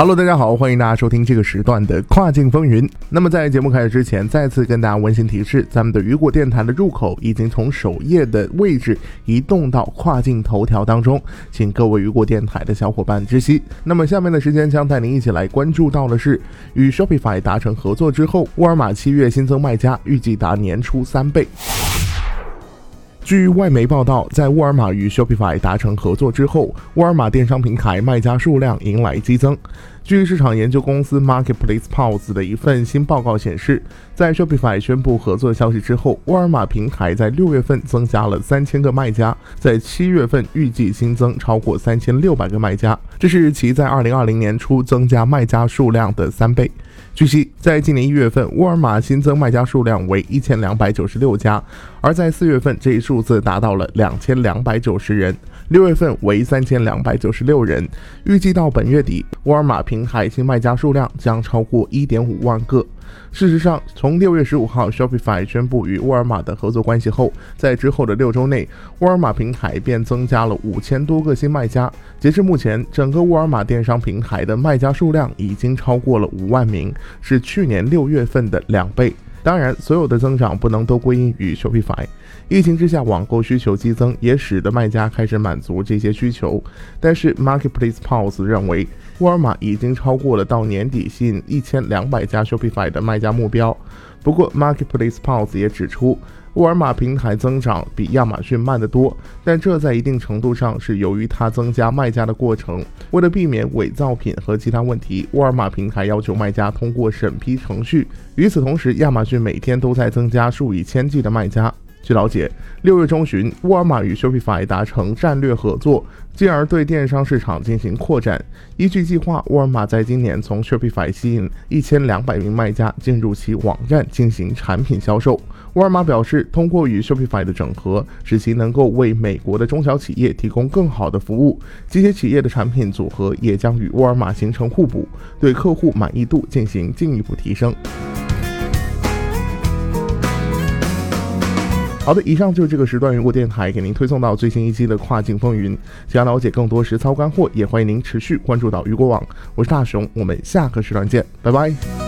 Hello，大家好，欢迎大家收听这个时段的跨境风云。那么在节目开始之前，再次跟大家温馨提示，咱们的雨果电台的入口已经从首页的位置移动到跨境头条当中，请各位雨果电台的小伙伴知悉。那么下面的时间将带您一起来关注到的是，与 Shopify 达成合作之后，沃尔玛七月新增卖家预计达年初三倍。据外媒报道，在沃尔玛与 Shopify 达成合作之后，沃尔玛电商平台卖家数量迎来激增。据市场研究公司 Marketplace Pulse 的一份新报告显示，在 Shopify 宣布合作消息之后，沃尔玛平台在六月份增加了三千个卖家，在七月份预计新增超过三千六百个卖家，这是其在二零二零年初增加卖家数量的三倍。据悉，在今年一月份，沃尔玛新增卖家数量为一千两百九十六家，而在四月份，这一数字达到了两千两百九十人，六月份为三千两百九十六人。预计到本月底，沃尔玛平平台新卖家数量将超过一点五万个。事实上，从六月十五号 Shopify 宣布与沃尔玛的合作关系后，在之后的六周内，沃尔玛平台便增加了五千多个新卖家。截至目前，整个沃尔玛电商平台的卖家数量已经超过了五万名，是去年六月份的两倍。当然，所有的增长不能都归因于 Shopify。疫情之下，网购需求激增，也使得卖家开始满足这些需求。但是，Marketplace Pulse 认为，沃尔玛已经超过了到年底吸引一千两百家 Shopify 的卖家目标。不过，Marketplace Pulse 也指出，沃尔玛平台增长比亚马逊慢得多，但这在一定程度上是由于它增加卖家的过程。为了避免伪造品和其他问题，沃尔玛平台要求卖家通过审批程序。与此同时，亚马逊每天都在增加数以千计的卖家。据了解，六月中旬，沃尔玛与 Shopify 达成战略合作，进而对电商市场进行扩展。依据计划，沃尔玛在今年从 Shopify 吸引一千两百名卖家进入其网站进行产品销售。沃尔玛表示，通过与 Shopify 的整合，使其能够为美国的中小企业提供更好的服务。这些企业的产品组合也将与沃尔玛形成互补，对客户满意度进行进一步提升。好的，以上就是这个时段如果电台给您推送到最新一期的跨境风云。想要了解更多实操干货，也欢迎您持续关注到雨果网。我是大熊，我们下个时段见，拜拜。